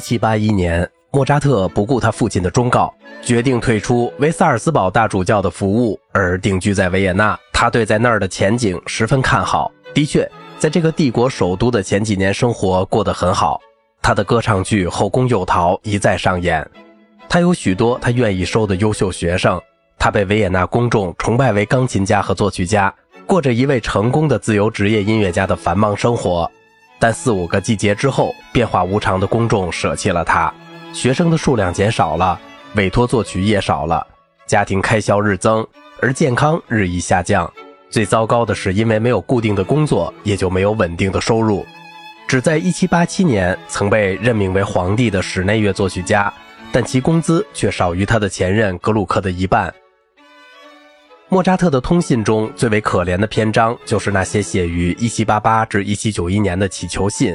1781年，莫扎特不顾他父亲的忠告，决定退出为萨尔斯堡大主教的服务，而定居在维也纳。他对在那儿的前景十分看好。的确，在这个帝国首都的前几年，生活过得很好。他的歌唱剧《后宫诱逃》一再上演，他有许多他愿意收的优秀学生。他被维也纳公众崇拜为钢琴家和作曲家，过着一位成功的自由职业音乐家的繁忙生活。但四五个季节之后，变化无常的公众舍弃了他，学生的数量减少了，委托作曲也少了，家庭开销日增，而健康日益下降。最糟糕的是，因为没有固定的工作，也就没有稳定的收入。只在1787年曾被任命为皇帝的室内乐作曲家，但其工资却少于他的前任格鲁克的一半。莫扎特的通信中最为可怜的篇章，就是那些写于1788至1791年的乞求信。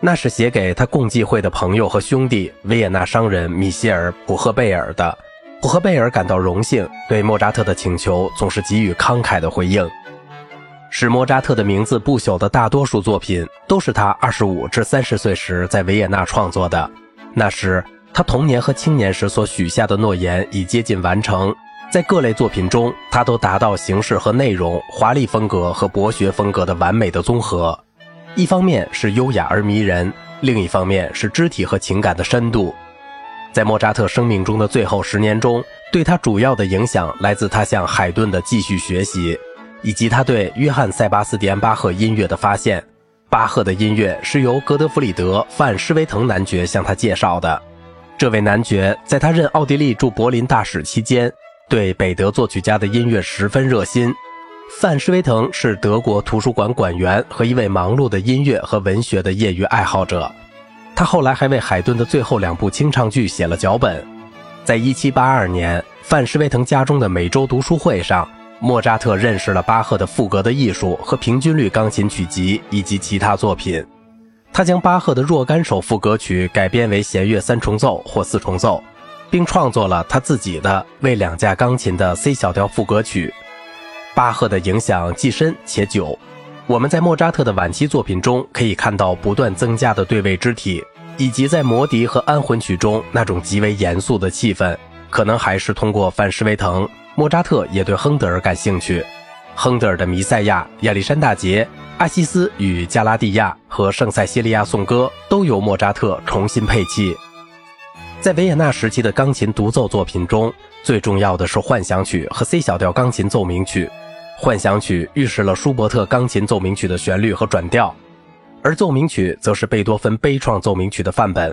那是写给他共济会的朋友和兄弟维也纳商人米歇尔·普赫贝尔的。普赫贝尔感到荣幸，对莫扎特的请求总是给予慷慨的回应。使莫扎特的名字不朽的大多数作品，都是他25至30岁时在维也纳创作的。那时，他童年和青年时所许下的诺言已接近完成。在各类作品中，他都达到形式和内容、华丽风格和博学风格的完美的综合。一方面是优雅而迷人，另一方面是肢体和情感的深度。在莫扎特生命中的最后十年中，对他主要的影响来自他向海顿的继续学习，以及他对约翰·塞巴斯蒂安·巴赫音乐的发现。巴赫的音乐是由格德弗里德·范施维滕男爵向他介绍的。这位男爵在他任奥地利驻柏林大使期间。对北德作曲家的音乐十分热心。范施维滕是德国图书馆馆员和一位忙碌的音乐和文学的业余爱好者。他后来还为海顿的最后两部清唱剧写了脚本。在1782年，范施维滕家中的每周读书会上，莫扎特认识了巴赫的赋格的艺术和平均律钢琴曲集以及其他作品。他将巴赫的若干首赋格曲改编为弦乐三重奏或四重奏。并创作了他自己的为两架钢琴的 C 小调赋格曲。巴赫的影响既深且久。我们在莫扎特的晚期作品中可以看到不断增加的对位肢体，以及在魔笛和安魂曲中那种极为严肃的气氛。可能还是通过范施维滕，莫扎特也对亨德尔感兴趣。亨德尔的《弥赛亚》、亚历山大节、阿西斯与加拉蒂亚和圣塞西利亚颂歌都由莫扎特重新配器。在维也纳时期的钢琴独奏作品中，最重要的是幻想曲和 C 小调钢琴奏鸣曲。幻想曲预示了舒伯特钢琴奏鸣曲的旋律和转调，而奏鸣曲则是贝多芬悲怆奏鸣曲的范本。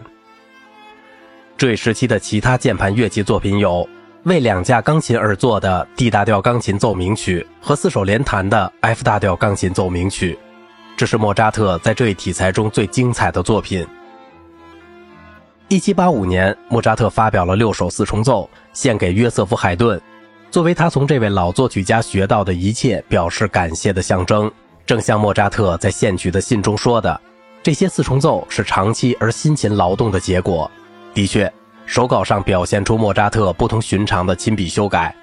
这一时期的其他键盘乐器作品有为两架钢琴而作的 D 大调钢琴奏鸣曲和四手联弹的 F 大调钢琴奏鸣曲，这是莫扎特在这一题材中最精彩的作品。一七八五年，莫扎特发表了六首四重奏，献给约瑟夫·海顿，作为他从这位老作曲家学到的一切表示感谢的象征。正像莫扎特在献曲的信中说的，这些四重奏是长期而辛勤劳动的结果。的确，手稿上表现出莫扎特不同寻常的亲笔修改。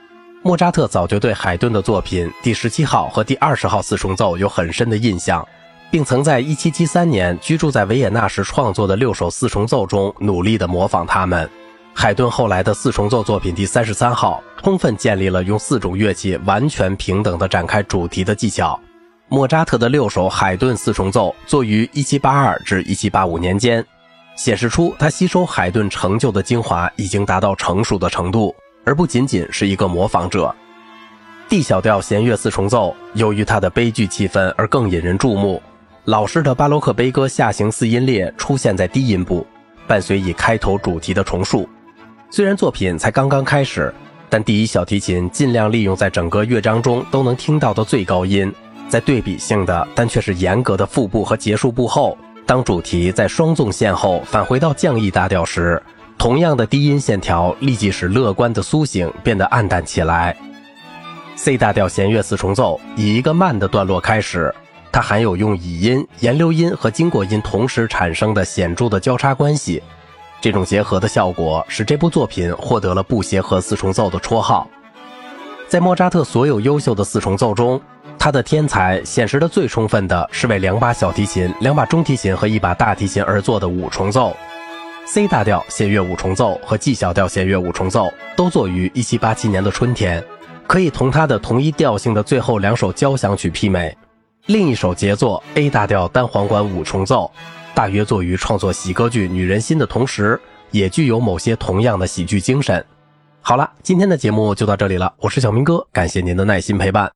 莫扎特早就对海顿的作品第十七号和第二十号四重奏有很深的印象。并曾在1773年居住在维也纳时创作的六首四重奏中努力地模仿他们。海顿后来的四重奏作品第三十三号充分建立了用四种乐器完全平等地展开主题的技巧。莫扎特的六首海顿四重奏作于1782至1785年间，显示出他吸收海顿成就的精华已经达到成熟的程度，而不仅仅是一个模仿者。D 小调弦乐四重奏由于它的悲剧气氛而更引人注目。老式的巴洛克悲歌下行四音列出现在低音部，伴随以开头主题的重述。虽然作品才刚刚开始，但第一小提琴尽量利用在整个乐章中都能听到的最高音，在对比性的但却是严格的副部和结束部后，当主题在双纵线后返回到降 E 大调时，同样的低音线条立即使乐观的苏醒变得暗淡起来。C 大调弦乐四重奏以一个慢的段落开始。它含有用乙音、延留音和经过音同时产生的显著的交叉关系，这种结合的效果使这部作品获得了“不协和四重奏”的绰号。在莫扎特所有优秀的四重奏中，他的天才显示的最充分的是为两把小提琴、两把中提琴和一把大提琴而作的五重奏。C 大调弦乐五重奏和 G 小调弦乐五重奏都作于1787年的春天，可以同他的同一调性的最后两首交响曲媲美。另一首杰作 A 大调单簧管五重奏，大约作于创作喜歌剧《女人心》的同时，也具有某些同样的喜剧精神。好了，今天的节目就到这里了，我是小明哥，感谢您的耐心陪伴。